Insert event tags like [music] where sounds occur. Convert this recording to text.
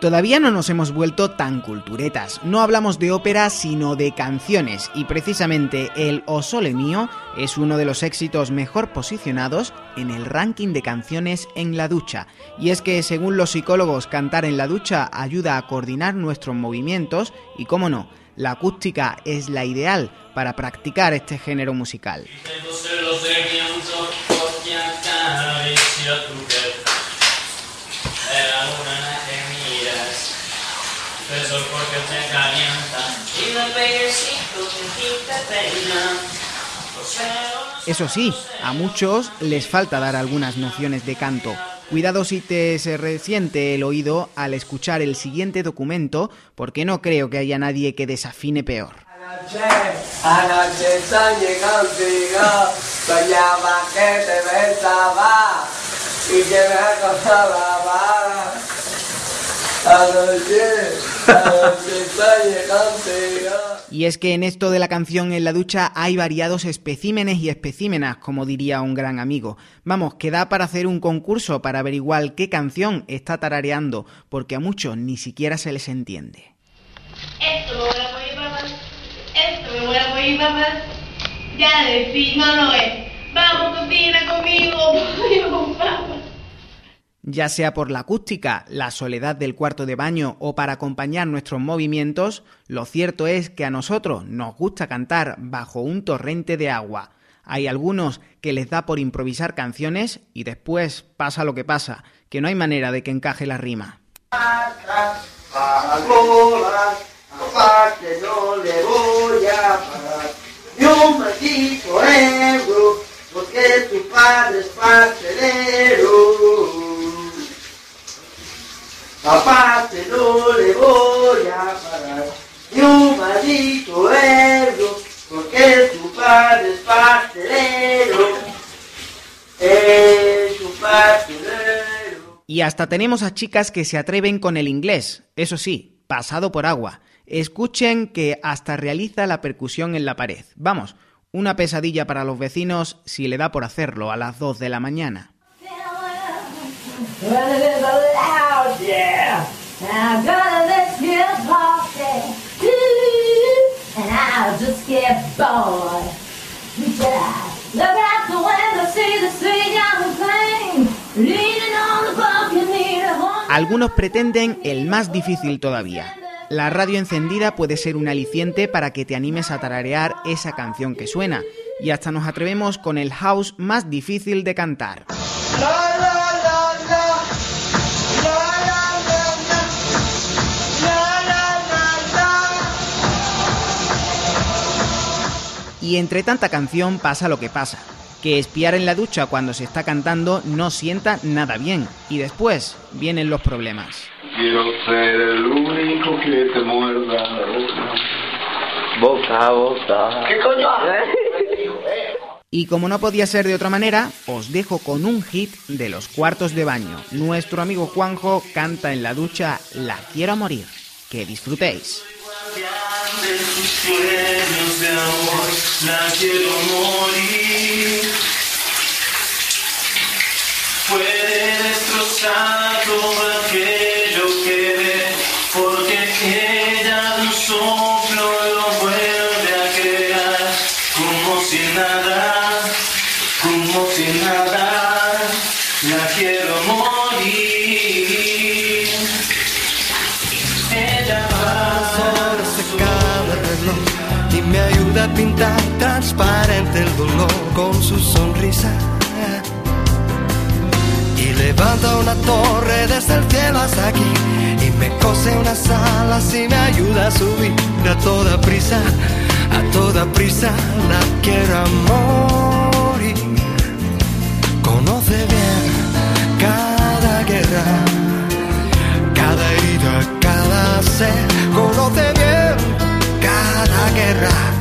Todavía no nos hemos vuelto tan culturetas, no hablamos de ópera sino de canciones y precisamente el O Sole Mío es uno de los éxitos mejor posicionados en el ranking de canciones en la ducha. Y es que según los psicólogos cantar en la ducha ayuda a coordinar nuestros movimientos y cómo no, la acústica es la ideal para practicar este género musical. Eso sí, a muchos les falta dar algunas nociones de canto. Cuidado si te se resiente el oído al escuchar el siguiente documento, porque no creo que haya nadie que desafine peor. [laughs] Y es que en esto de la canción en la ducha hay variados especímenes y especímenas, como diría un gran amigo. Vamos, que da para hacer un concurso para averiguar qué canción está tarareando, porque a muchos ni siquiera se les entiende. Esto me esto me ya no lo es. Vamos, cocina conmigo, ya sea por la acústica, la soledad del cuarto de baño o para acompañar nuestros movimientos, lo cierto es que a nosotros nos gusta cantar bajo un torrente de agua. Hay algunos que les da por improvisar canciones y después pasa lo que pasa, que no hay manera de que encaje la rima. Aparte no le voy a parar ni un maldito euro, porque su padre es pastelero. Es su pastelero. Y hasta tenemos a chicas que se atreven con el inglés, eso sí, pasado por agua. Escuchen que hasta realiza la percusión en la pared. Vamos, una pesadilla para los vecinos si le da por hacerlo a las 2 de la mañana. Algunos pretenden el más difícil todavía. La radio encendida puede ser un aliciente para que te animes a tararear esa canción que suena, y hasta nos atrevemos con el house más difícil de cantar. Y entre tanta canción pasa lo que pasa, que espiar en la ducha cuando se está cantando no sienta nada bien y después vienen los problemas. Quiero ser el único que te muerda Boca, boca. ¿Qué coño? Y como no podía ser de otra manera, os dejo con un hit de los cuartos de baño. Nuestro amigo Juanjo canta en la ducha La quiero morir. Que disfrutéis la quiero morir. Puede destrozar todo aquello que ve, porque ella un soplo lo vuelve a crear, como si nada, como si nada, me ayuda a pintar transparente el dolor con su sonrisa. Y levanta una torre desde el cielo hasta aquí y me cose unas alas y me ayuda a subir a toda prisa, a toda prisa la quiero amor. guerra.